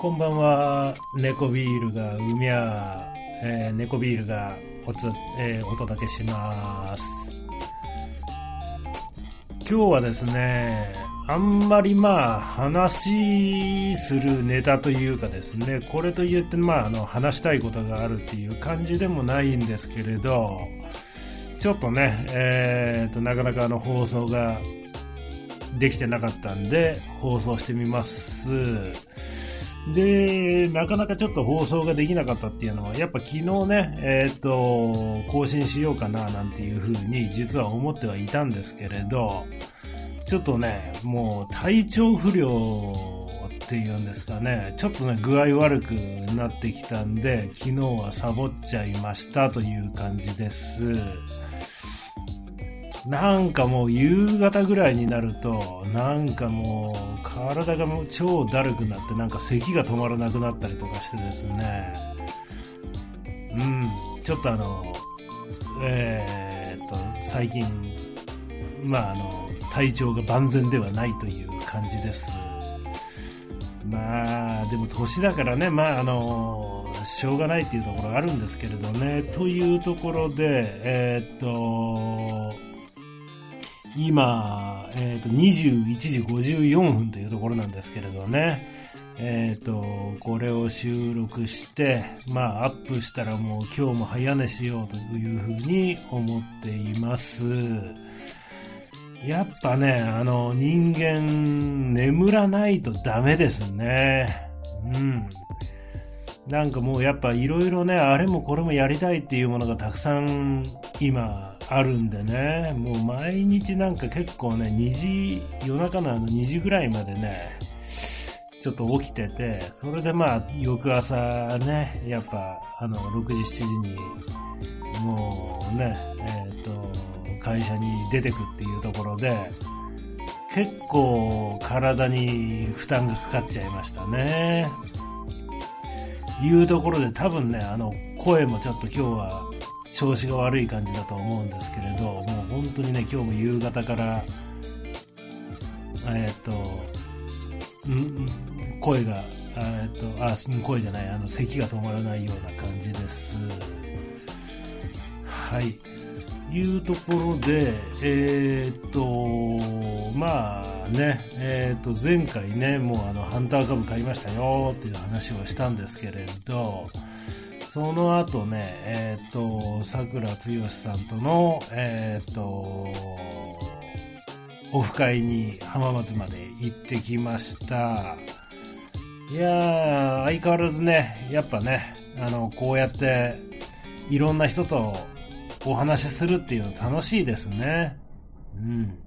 こんばんは、猫ビールがうみゃえー、猫ビールがおつ、えー、お届けします。今日はですね、あんまりまあ話するネタというかですね、これと言ってまああの話したいことがあるっていう感じでもないんですけれど、ちょっとね、えー、となかなかあの放送ができてなかったんで放送してみます。で、なかなかちょっと放送ができなかったっていうのは、やっぱ昨日ね、えっ、ー、と、更新しようかななんていうふうに実は思ってはいたんですけれど、ちょっとね、もう体調不良っていうんですかね、ちょっとね、具合悪くなってきたんで、昨日はサボっちゃいましたという感じです。なんかもう夕方ぐらいになると、なんかもう体がもう超だるくなって、なんか咳が止まらなくなったりとかしてですね、うん、ちょっとあの、えー、っと、最近、まああの、体調が万全ではないという感じです。まあ、でも年だからね、まああの、しょうがないっていうところがあるんですけれどね、というところで、えー、っと、今、えっ、ー、と、21時54分というところなんですけれどね。えっ、ー、と、これを収録して、まあ、アップしたらもう今日も早寝しようというふうに思っています。やっぱね、あの、人間、眠らないとダメですね。うん。なんかもうやっぱいろいろね、あれもこれもやりたいっていうものがたくさん今あるんでね、もう毎日なんか結構ね、2時、夜中のあの2時ぐらいまでね、ちょっと起きてて、それでまあ、翌朝ね、やっぱ、あの、6時、7時に、もうね、えっ、ー、と、会社に出てくっていうところで、結構体に負担がかかっちゃいましたね。いうところで多分ね、あの、声もちょっと今日は調子が悪い感じだと思うんですけれど、もう本当にね、今日も夕方から、えっ、と、ん声が、えっ、と、あ、声じゃない、あの、咳が止まらないような感じです。はい。いうところで、えっ、と、まあね、えっ、と、前回ね、もうあの、ハンター株買いましたよっていう話をしたんですけれど、その後ね、えっ、ー、と、桜剛さんとの、えっ、ー、と、オフ会に浜松まで行ってきました。いやー、相変わらずね、やっぱね、あの、こうやって、いろんな人とお話しするっていうの楽しいですね。うん。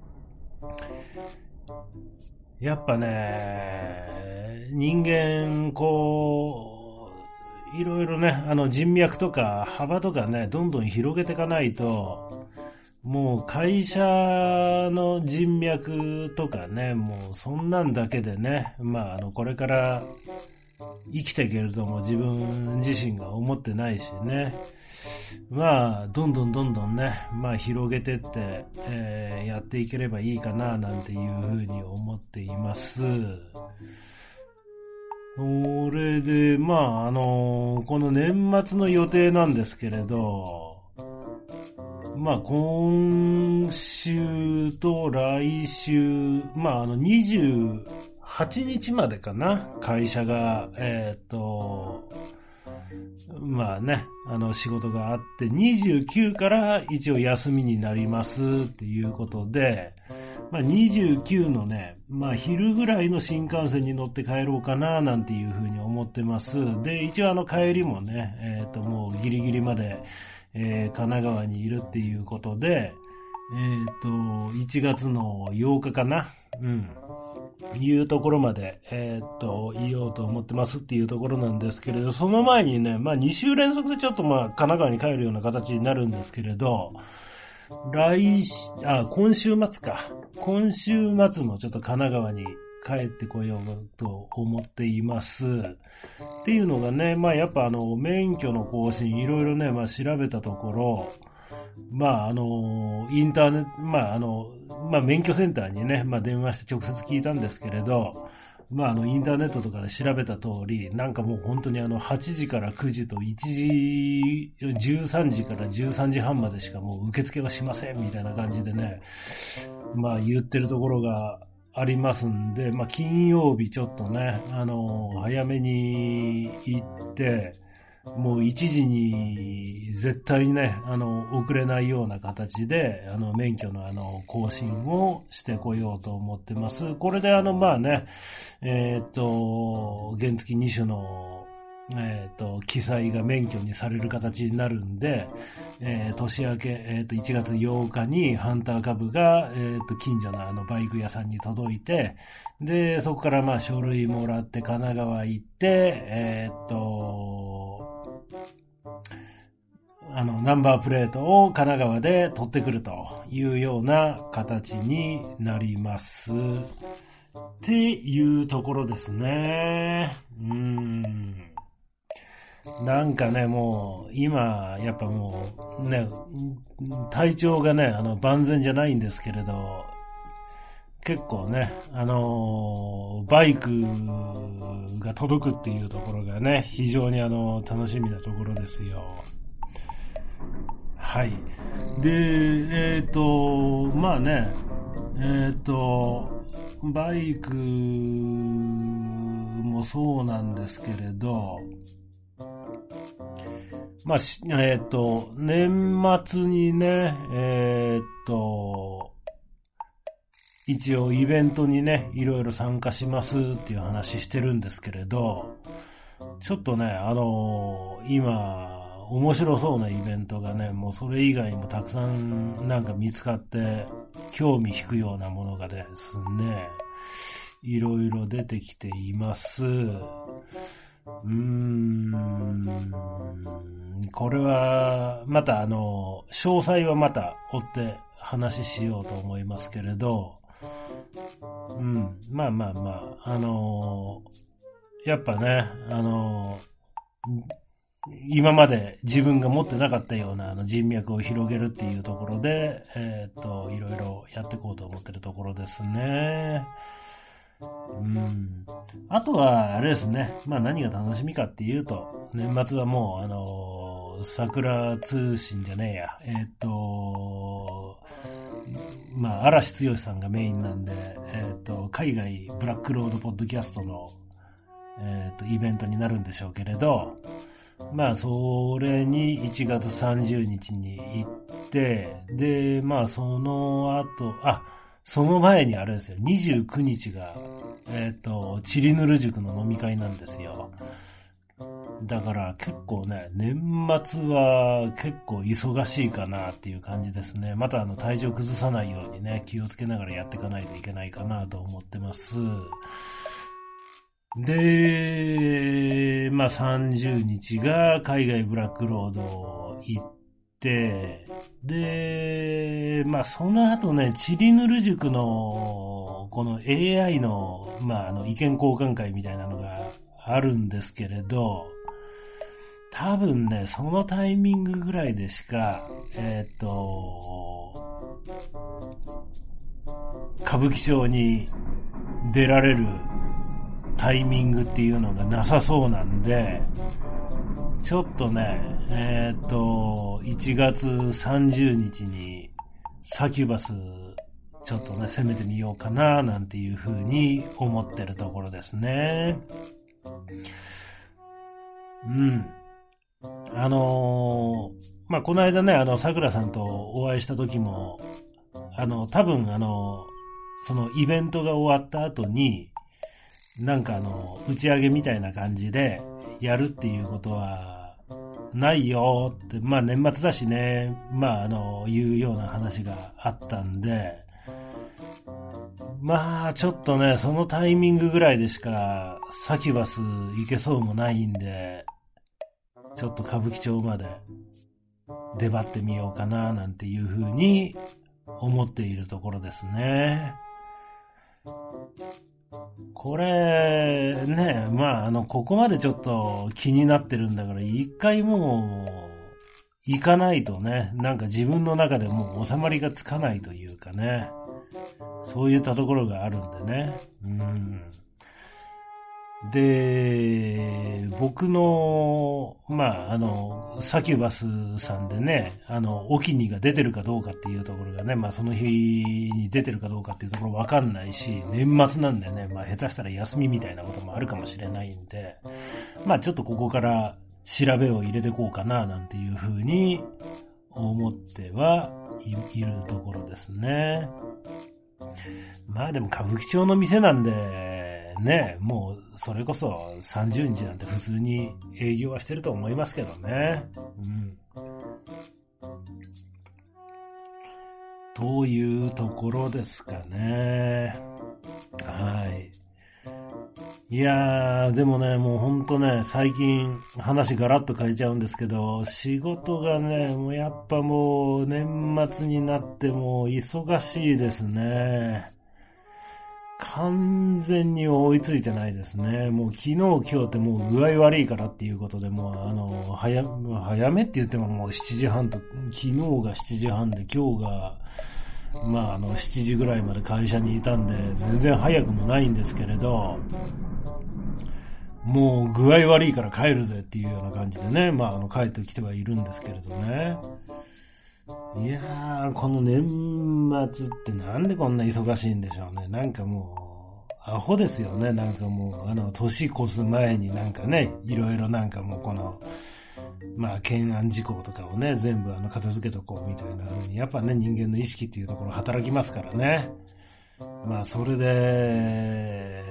やっぱね、人間、こう、いろいろね、あの人脈とか幅とかね、どんどん広げていかないと、もう会社の人脈とかね、もうそんなんだけでね、まああのこれから生きていけるとも自分自身が思ってないしね。まあ、どんどんどんどんね、まあ広げてって、えー、やっていければいいかな、なんていうふうに思っています。それで、まあ、あの、この年末の予定なんですけれど、まあ、今週と来週、まあ、あの、28日までかな、会社が、えっ、ー、と、まあね、あの仕事があって、29から一応休みになりますっていうことで、まあ、29のね、まあ、昼ぐらいの新幹線に乗って帰ろうかな、なんていうふうに思ってます。で、一応あの帰りもね、えっ、ー、と、もうギリギリまで、えー、神奈川にいるっていうことで、えっ、ー、と、1月の8日かな。うん。いうところまで、えー、っと、言おうと思ってますっていうところなんですけれど、その前にね、まあ2週連続でちょっとまあ神奈川に帰るような形になるんですけれど、来、あ、今週末か。今週末もちょっと神奈川に帰ってこようと思っています。っていうのがね、まあやっぱあの、免許の更新いろいろね、まあ調べたところ、まあ、あの、インターネット、まあ、あの、まあ、免許センターにね、まあ、電話して直接聞いたんですけれど、まあ、あの、インターネットとかで調べた通り、なんかもう本当にあの、8時から9時と1時、13時から13時半までしかもう受付はしませんみたいな感じでね、まあ、言ってるところがありますんで、まあ、金曜日ちょっとね、あの、早めに行って、もう1時に絶対にね、あの、遅れないような形で、あの、免許のあの、更新をしてこようと思ってます。これであの、まあね、えー、っと、原付2種のえっ、ー、と、記載が免許にされる形になるんで、えー、年明け、えっ、ー、と、1月8日にハンター株が、えっ、と、近所のあの、バイク屋さんに届いて、で、そこからまあ、書類もらって神奈川行って、えっ、と、あの、ナンバープレートを神奈川で取ってくるというような形になります。っていうところですね。うん。なんかね、もう、今、やっぱもう、ね、体調がね、あの、万全じゃないんですけれど、結構ね、あのバイクが届くっていうところがね、非常にあの、楽しみなところですよ。はい。で、えっ、ー、と、まあね、えっ、ー、と、バイクもそうなんですけれど、まあ、えっ、ー、と、年末にね、えっ、ー、と、一応イベントにね、いろいろ参加しますっていう話してるんですけれど、ちょっとね、あのー、今、面白そうなイベントがね、もうそれ以外にもたくさんなんか見つかって、興味引くようなものがですね、いろいろ出てきています。うーん。これは、またあの、詳細はまた追って話しようと思いますけれど、うん、まあまあまあ、あのやっぱね、あの今まで自分が持ってなかったようなあの人脈を広げるっていうところで、えっ、と、いろいろやっていこうと思ってるところですね。うん。あとは、あれですね。まあ何が楽しみかっていうと、年末はもう、あのー、桜通信じゃねえや。えっ、とまあ、嵐剛さんがメインなんで、えっ、と、海外ブラックロードポッドキャストの、えっ、と、イベントになるんでしょうけれど、まあ、それに1月30日に行って、で、まあ、その後、あ、その前にあれですよ、29日が、えっ、ー、と、チリヌル塾の飲み会なんですよ。だから結構ね、年末は結構忙しいかなっていう感じですね。またあの体調崩さないようにね、気をつけながらやっていかないといけないかなと思ってます。で、まあ30日が海外ブラックロード行って、で、まあその後ね、チリヌル塾のこの AI の、まああの意見交換会みたいなのがあるんですけれど、多分ね、そのタイミングぐらいでしか、えっ、ー、と、歌舞伎町に出られるタイミングっていうのがなさそうなんで、ちょっとね、えっ、と、1月30日にサキュバスちょっとね、攻めてみようかな、なんていう風に思ってるところですね。うん。あのー、まあ、この間ね、あの、桜さんとお会いした時も、あの、多分あの、そのイベントが終わった後に、なんかあの、打ち上げみたいな感じでやるっていうことはないよって、まあ年末だしね、まああの、いうような話があったんで、まあちょっとね、そのタイミングぐらいでしかサキュバス行けそうもないんで、ちょっと歌舞伎町まで出張ってみようかななんていうふうに思っているところですね。これ、ね、まあ、あの、ここまでちょっと気になってるんだから、一回もう行かないとね、なんか自分の中でもう収まりがつかないというかね、そういったところがあるんでね。うん。で、僕の、まあ、あの、サキュバスさんでね、あの、オキニが出てるかどうかっていうところがね、まあ、その日に出てるかどうかっていうところわかんないし、年末なんでね、まあ、下手したら休みみたいなこともあるかもしれないんで、まあ、ちょっとここから調べを入れてこうかな、なんていうふうに思ってはいるところですね。まあでも歌舞伎町の店なんで、ね、もう、それこそ30日なんて普通に営業はしてると思いますけどね。うん。というところですかね。はい。いやー、でもね、もうほんとね、最近話ガラッと変えちゃうんですけど、仕事がね、もうやっぱもう年末になっても忙しいですね。完全に追いついてないですね。もう昨日今日ってもう具合悪いからっていうことでもうあの、早、早めって言ってももう7時半と、昨日が7時半で今日が、まああの7時ぐらいまで会社にいたんで全然早くもないんですけれど、もう具合悪いから帰るぜっていうような感じでね、まああの帰ってきてはいるんですけれどね。いやー、この年末ってなんでこんな忙しいんでしょうね。なんかもう、アホですよね。なんかもう、あの、年越す前になんかね、いろいろなんかもうこの、まあ、懸案事項とかをね、全部あの、片付けとこうみたいな風に、やっぱね、人間の意識っていうところ働きますからね。まあ、それで、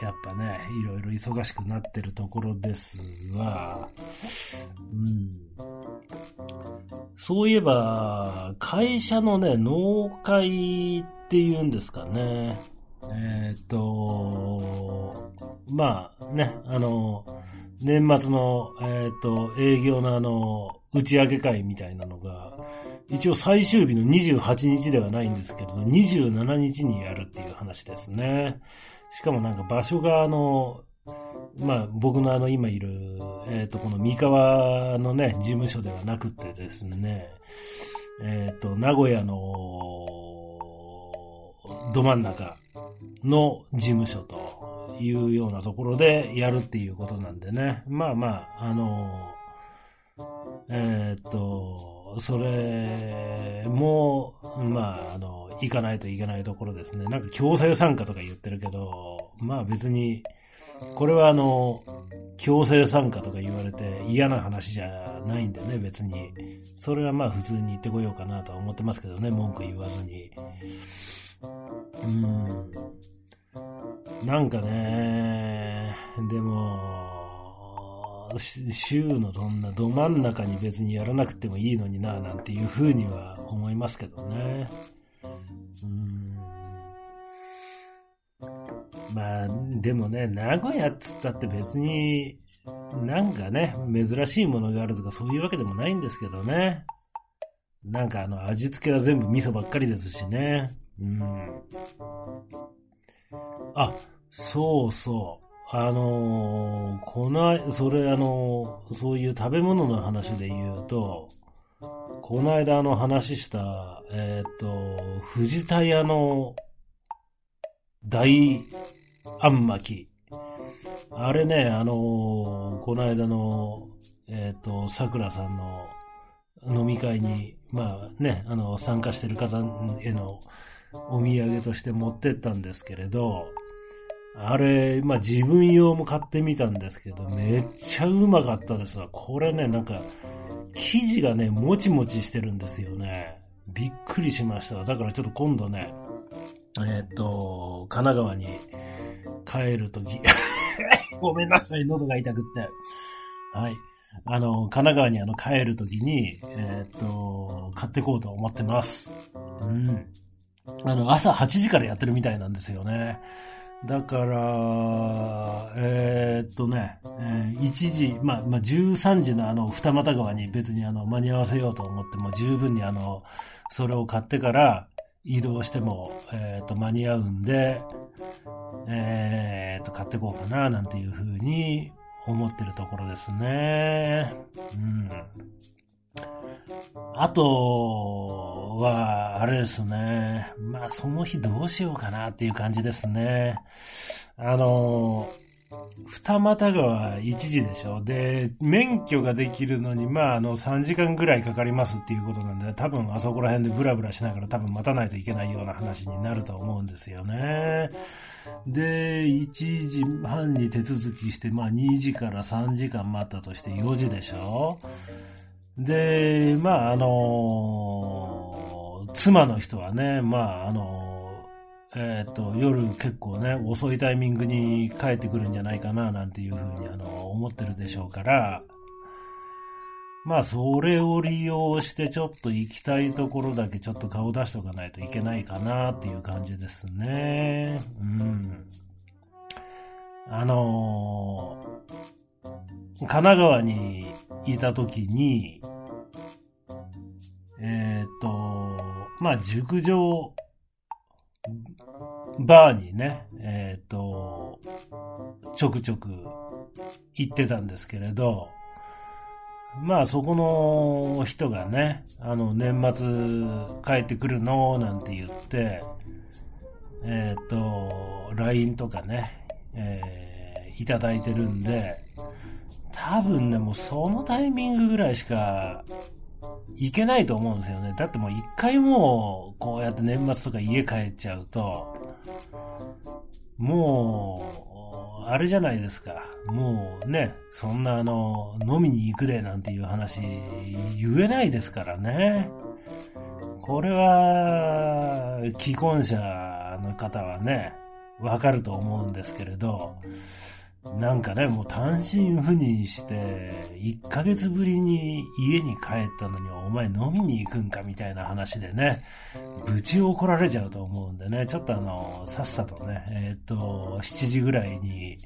やっぱね、いろいろ忙しくなってるところですが、うん。そういえば、会社のね、納会っていうんですかね。えっ、ー、と、まあね、あの、年末の、えっ、ー、と、営業のあの、打ち上げ会みたいなのが、一応最終日の28日ではないんですけれど、27日にやるっていう話ですね。しかもなんか場所があの、まあ僕のあの今いる、えっ、ー、とこの三河のね、事務所ではなくてですね、えっ、ー、と、名古屋のど真ん中の事務所というようなところでやるっていうことなんでね。まあまあ、あの、えっ、ー、と、それも、まあ、あの、行かないといけないところですね。なんか強制参加とか言ってるけど、まあ別に、これはあの、強制参加とか言われて嫌な話じゃないんでね、別に。それはまあ普通に言ってこようかなとは思ってますけどね、文句言わずに。うん。なんかね、でも、週のどんなど真ん中に別にやらなくてもいいのにな、なんていうふうには思いますけどね。うん。まあ、でもね、名古屋っつったって別に、なんかね、珍しいものがあるとかそういうわけでもないんですけどね。なんかあの、味付けは全部味噌ばっかりですしね。うん。あ、そうそう。あのー、この、それあのー、そういう食べ物の話で言うと、この間あの話した、えっ、ー、と、藤田屋の大あん巻き。あれね、あのー、この間の、えっ、ー、と、桜さんの飲み会に、まあね、あの、参加してる方へのお土産として持ってったんですけれど、あれ、まあ自分用も買ってみたんですけど、めっちゃうまかったですわ。これね、なんか、生地がね、もちもちしてるんですよね。びっくりしました。だからちょっと今度ね、えっ、と、神奈川に帰るとき ごめんなさい、喉が痛くって。はい。あの、神奈川にあの帰るときに、えっ、と、買ってこうと思ってます。うん。あの、朝8時からやってるみたいなんですよね。だから、えー、っとね、えー、1時、まあ、まあ、13時のあの、二俣川に別にあの、間に合わせようと思っても十分にあの、それを買ってから移動しても、えー、っと、間に合うんで、えー、っと、買ってこうかな、なんていうふうに思ってるところですね。うん。あとは、あれですね。まあ、その日どうしようかなっていう感じですね。あの、二股川1時でしょで、免許ができるのに、まあ、あの、3時間ぐらいかかりますっていうことなんで、多分あそこら辺でブラブラしながら多分待たないといけないような話になると思うんですよね。で、1時半に手続きして、まあ、2時から3時間待ったとして4時でしょで、まあ、あの、妻の人はね、まあ、あの、えっ、と、夜結構ね、遅いタイミングに帰ってくるんじゃないかな、なんていうふうに、あの、思ってるでしょうから、まあ、それを利用してちょっと行きたいところだけちょっと顔出しとかないといけないかなっていう感じですね。うん。あの神奈川にいた時に、えっ、ー、と、まあ、熟女バーにね、えっ、ー、と、ちょくちょく行ってたんですけれど、まあそこの人がね、あの年末帰ってくるのなんて言って、えっ、ー、と、LINE とかね、えー、いただいてるんで、多分ね、もうそのタイミングぐらいしかいけないと思うんですよね。だってもう一回もう、こうやって年末とか家帰っちゃうと、もう、あれじゃないですか。もうね、そんなあの、飲みに行くでなんていう話、言えないですからね。これは、既婚者の方はね、わかると思うんですけれど、なんかね、もう単身赴任して、1ヶ月ぶりに家に帰ったのにお前飲みに行くんかみたいな話でね、ぶち怒られちゃうと思うんでね、ちょっとあの、さっさとね、えっ、と、7時ぐらいに、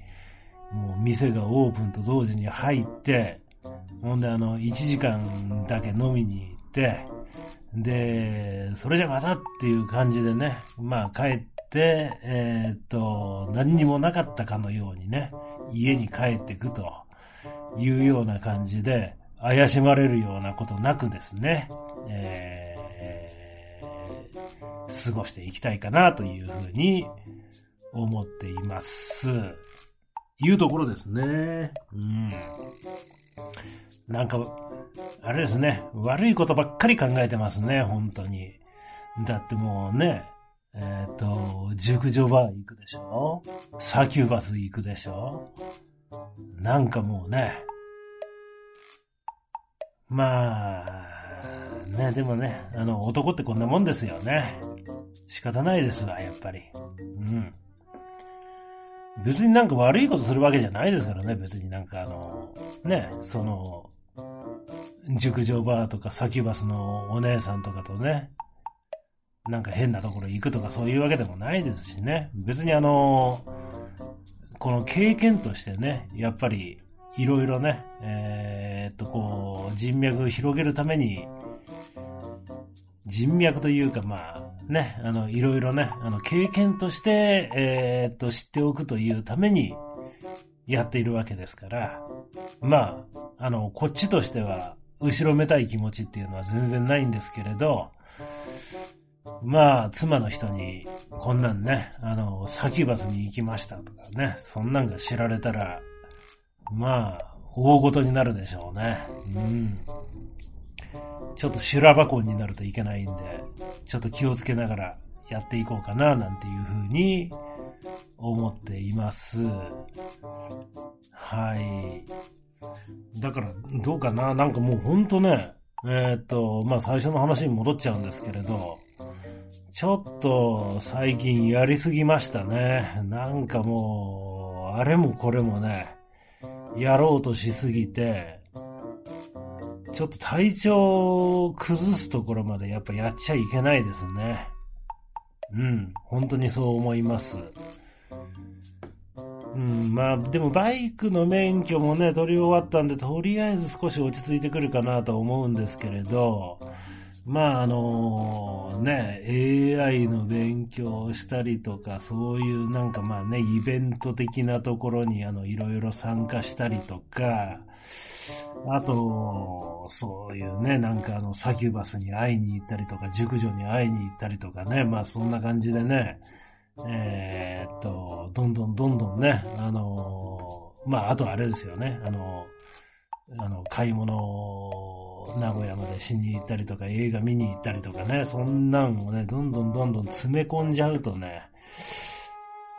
もう店がオープンと同時に入って、ほんであの、1時間だけ飲みに行って、で、それじゃまたっていう感じでね、まあ帰って、えっ、と、何にもなかったかのようにね、家に帰ってくというような感じで、怪しまれるようなことなくですね、えー、過ごしていきたいかなというふうに思っています。いうところですね。うん。なんか、あれですね、悪いことばっかり考えてますね、本当に。だってもうね、えっ、ー、と、熟女バー行くでしょ？サキューバス行くでしょ？なんかもうね、まあ、ね、でもね、あの、男ってこんなもんですよね。仕方ないですわ、やっぱり。うん。別になんか悪いことするわけじゃないですからね、別になんかあの、ね、その、熟女バーとかサキュバスのお姉さんとかとね、なんか変なところ行くとかそういうわけでもないですしね。別にあの、この経験としてね、やっぱりいろいろね、えー、っとこう、人脈を広げるために、人脈というかまあね、あの、いろいろね、あの、経験として、えー、っと、知っておくというためにやっているわけですから、まあ、あの、こっちとしては、後ろめたい気持ちっていうのは全然ないんですけれど、まあ、妻の人に、こんなんね、あの、サキュバスに行きましたとかね、そんなんが知られたら、まあ、大ごとになるでしょうね。うん。ちょっと修羅箱になるといけないんで、ちょっと気をつけながらやっていこうかな、なんていうふうに思っています。はい。だから、どうかな？なんかもうほんとね、えー、っと、まあ最初の話に戻っちゃうんですけれど、ちょっと最近やりすぎましたね。なんかもう、あれもこれもね、やろうとしすぎて、ちょっと体調を崩すところまでやっぱやっちゃいけないですね。うん、本当にそう思います。うん、まあ、でもバイクの免許もね、取り終わったんで、とりあえず少し落ち着いてくるかなと思うんですけれど、まああのね、AI の勉強をしたりとか、そういうなんかまあね、イベント的なところにあの、いろいろ参加したりとか、あと、そういうね、なんかあの、サキュバスに会いに行ったりとか、熟女に会いに行ったりとかね、まあそんな感じでね、えー、っと、どんどんどんどんね、あの、まああとあれですよね、あの、あの、買い物、名古屋までしに行ったりとか、映画見に行ったりとかね、そんなんをね、どんどんどんどん詰め込んじゃうとね、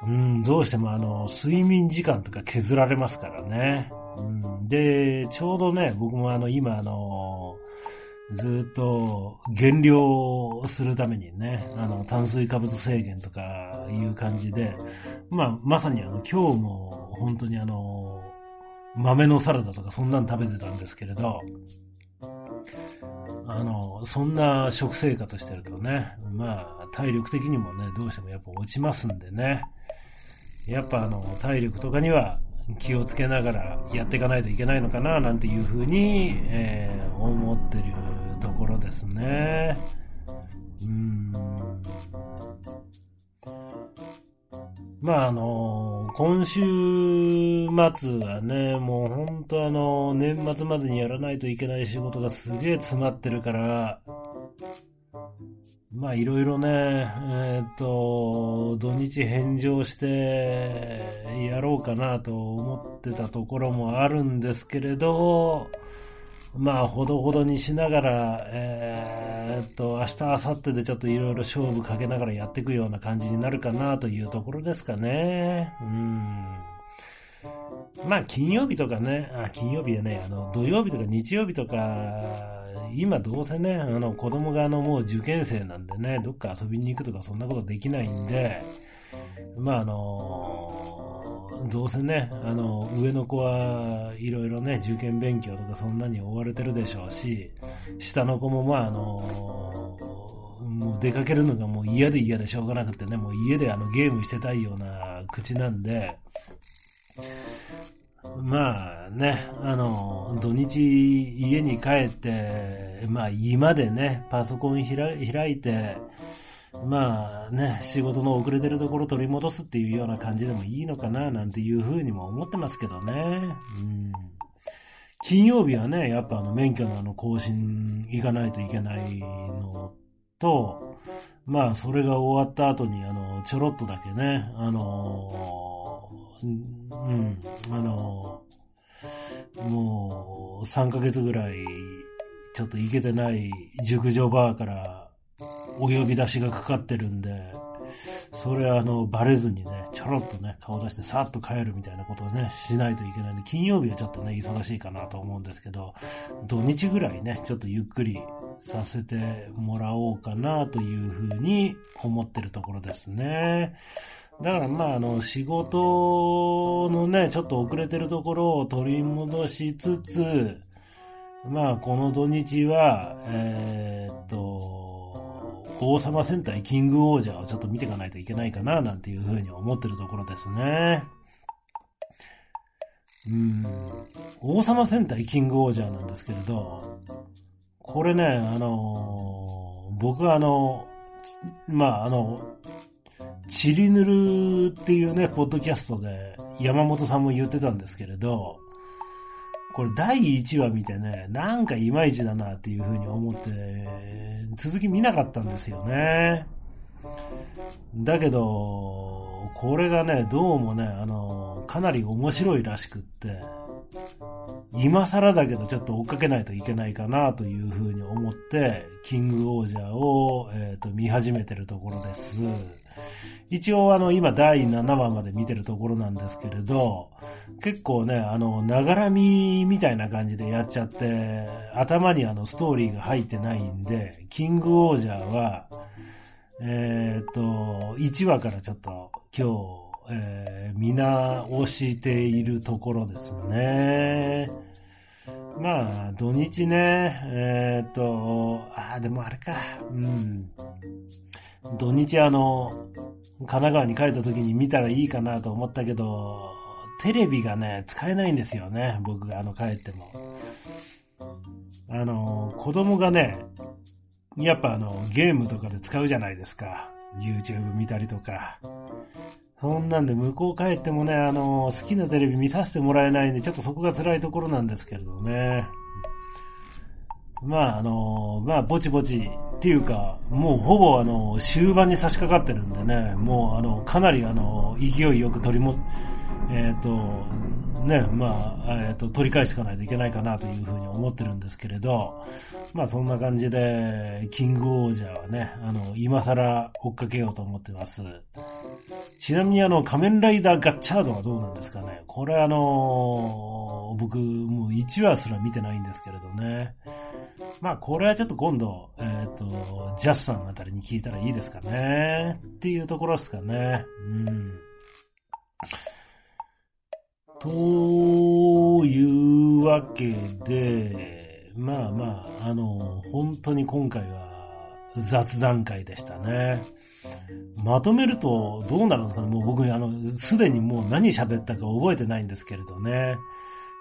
うん、どうしてもあの、睡眠時間とか削られますからね。うん、で、ちょうどね、僕もあの、今あの、ずっと減量するためにね、あの、炭水化物制限とかいう感じで、まあ、まさにあの、今日も本当にあの、豆のサラダとかそんなん食べてたんですけれど、あの、そんな食生活してるとね、まあ、体力的にもね、どうしてもやっぱ落ちますんでね、やっぱあの、体力とかには気をつけながらやっていかないといけないのかな、なんていうふうに、えー、思ってるところですね。うん。まああの、今週末はね、もう本当あの、年末までにやらないといけない仕事がすげえ詰まってるから、まあいろいろね、えっ、と、土日返上してやろうかなと思ってたところもあるんですけれど、まあほどほどにしながら、えっ、と、明日、明後日でちょっといろいろ勝負かけながらやっていくような感じになるかなというところですかね。うん。まあ金曜日とかね、あ、金曜日でね、あの、土曜日とか日曜日とか、今どうせね、あの子供があのもう受験生なんでね、どっか遊びに行くとかそんなことできないんで、まああの、どうせね、あの、上の子はいろいろね、受験勉強とかそんなに追われてるでしょうし、下の子もまああの、もう出かけるのがもう嫌で嫌でしょうがなくてね、もう家であのゲームしてたいような口なんで、まあね、あの、土日家に帰って、まあ今でね、パソコン開いて、まあね、仕事の遅れてるところ取り戻すっていうような感じでもいいのかな、なんていうふうにも思ってますけどね。うん、金曜日はね、やっぱあの免許のあの更新行かないといけないのと、まあそれが終わった後にあの、ちょろっとだけね、あのうん、あの、もう3ヶ月ぐらい、ちょっと行けてない熟女バーからお呼び出しがかかってるんで、それあの、バレずにね、ちょろっとね、顔出してさっと帰るみたいなことをね、しないといけないんで、金曜日はちょっとね、忙しいかなと思うんですけど、土日ぐらいね、ちょっとゆっくりさせてもらおうかなというふうに思ってるところですね。だからまあ、あの、仕事のね、ちょっと遅れてるところを取り戻しつつ、まあ、この土日は、えー、っと、王様戦隊キングオージャーをちょっと見ていかないといけないかな、なんていうふうに思ってるところですね。うん。王様戦隊キングオージャーなんですけれど、これね、あの、僕はあの、まあ、あの、チリヌルっていうね、ポッドキャストで山本さんも言ってたんですけれど、これ第1話見てね、なんかいまいちだなっていうふうに思って、続き見なかったんですよね。だけど、これがね、どうもね、あの、かなり面白いらしくって、今更だけどちょっと追っかけないといけないかなというふうに思って、キングオージャーを、えっ、ー、と見始めてるところです。一応あの今第7話まで見てるところなんですけれど、結構ね、あの、ながらみみたいな感じでやっちゃって、頭にあのストーリーが入ってないんで、キングオージャーは、えっ、と、1話からちょっと今日、えー、見直しているところですね。まあ、土日ね、えっ、と、ああ、でもあれか、うん。土日あの、神奈川に帰った時に見たらいいかなと思ったけど、テレビがね、使えないんですよね。僕があの帰っても。あの、子供がね、やっぱあの、ゲームとかで使うじゃないですか。YouTube 見たりとか。そんなんで向こう帰ってもね、あの、好きなテレビ見させてもらえないんで、ちょっとそこが辛いところなんですけれどね。まあ、あの、まあ、ぼちぼちっていうか、もうほぼあの、終盤に差し掛かってるんでね、もうあの、かなりあの、勢いよく取りも、えっ、ー、と、ね、まあ、えっ、ー、と、取り返していかないといけないかなというふうに思ってるんですけれど、まあそんな感じで、キングオージャーはね、あの、今更追っかけようと思ってます。ちなみにあの、仮面ライダーガッチャードはどうなんですかね。これあの、僕、もう1話すら見てないんですけれどね。まあこれはちょっと今度、えっ、ー、と、ジャスさんあたりに聞いたらいいですかね。っていうところですかね。うん。というわけで、まあまあ、あの、本当に今回は雑談会でしたね。まとめるとどうなるんですかねもう僕、あの、すでにもう何喋ったか覚えてないんですけれどね。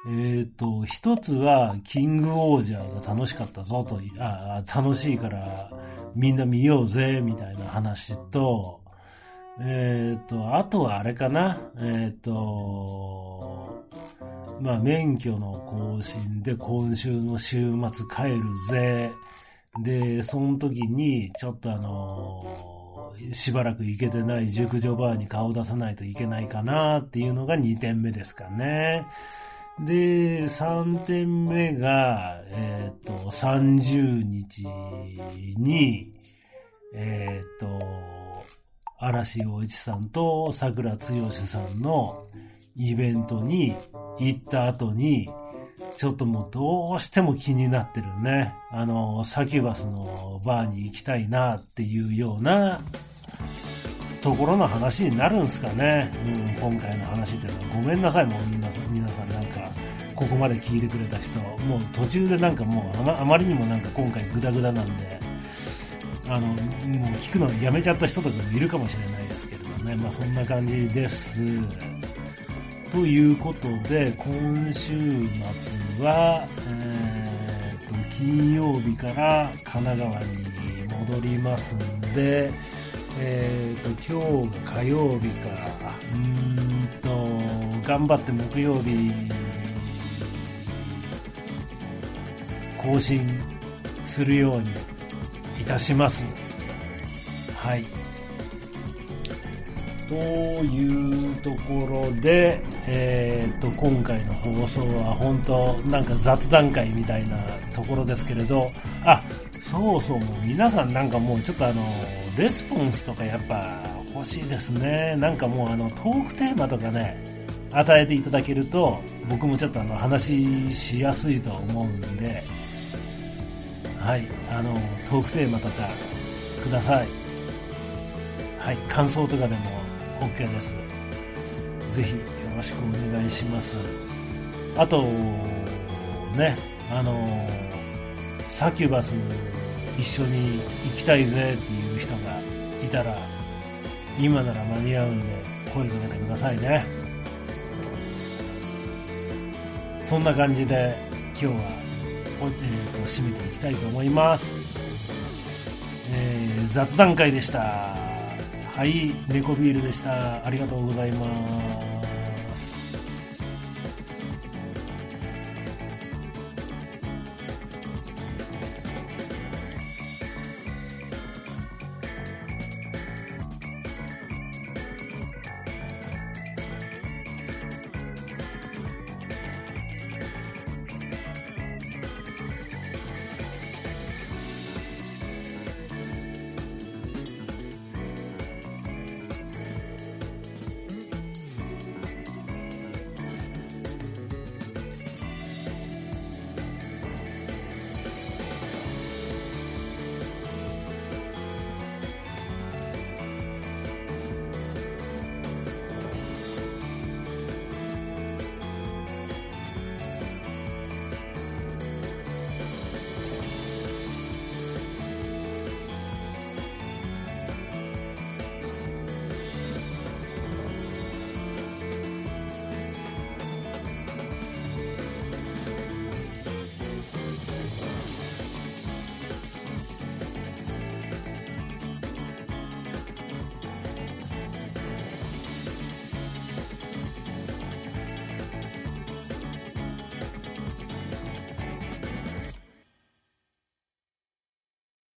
えっ、ー、と、一つは、キングオージャーが楽しかったぞと、あ楽しいからみんな見ようぜ、みたいな話と、えっ、ー、と、あとはあれかな。えっ、ー、と、まあ、免許の更新で今週の週末帰るぜ。で、その時に、ちょっとあのしばらく行けてない熟女バーに顔出さないといけないかなっていうのが2点目ですかね。で、3点目が、えっ、ー、と、30日に、えっ、ー、と、嵐陽一さんと桜剛さんのイベントに行った後に、ちょっともうどうしても気になってるね。あの、サキュバスのバーに行きたいなっていうようなところの話になるんすかね。うん、今回の話っていうのは。ごめんなさい、もう皆さん、ここまで聞いてくれた人。もう途中でなんかもうあまりにもなんか今回グダグダなんで、あの、もう聞くのやめちゃった人とかもいるかもしれないですけれどね。まあそんな感じです。ということで、今週末は、えー、と、金曜日から神奈川に戻りますんで、えー、と、今日が火曜日か、うーんと、頑張って木曜日、更新するようにいたします。はい。というところで、えー、っと、今回の放送は本当なんか雑談会みたいなところですけれど、あ、そうそう、もう皆さんなんかもうちょっとあの、レスポンスとかやっぱ欲しいですね。なんかもうあの、トークテーマとかね、与えていただけると、僕もちょっとあの、話しやすいと思うんで、はい、あの、トークテーマとかください。はい、感想とかでも OK です。ぜひよろしくお願いします。あと、ね、あの、サキュバス一緒に行きたいぜっていう人がいたら、今なら間に合うんで声かけてくださいね。そんな感じで今日はえーと、締めていきたいと思います、えー、雑談会でした。はい猫ビールでした。ありがとうございます。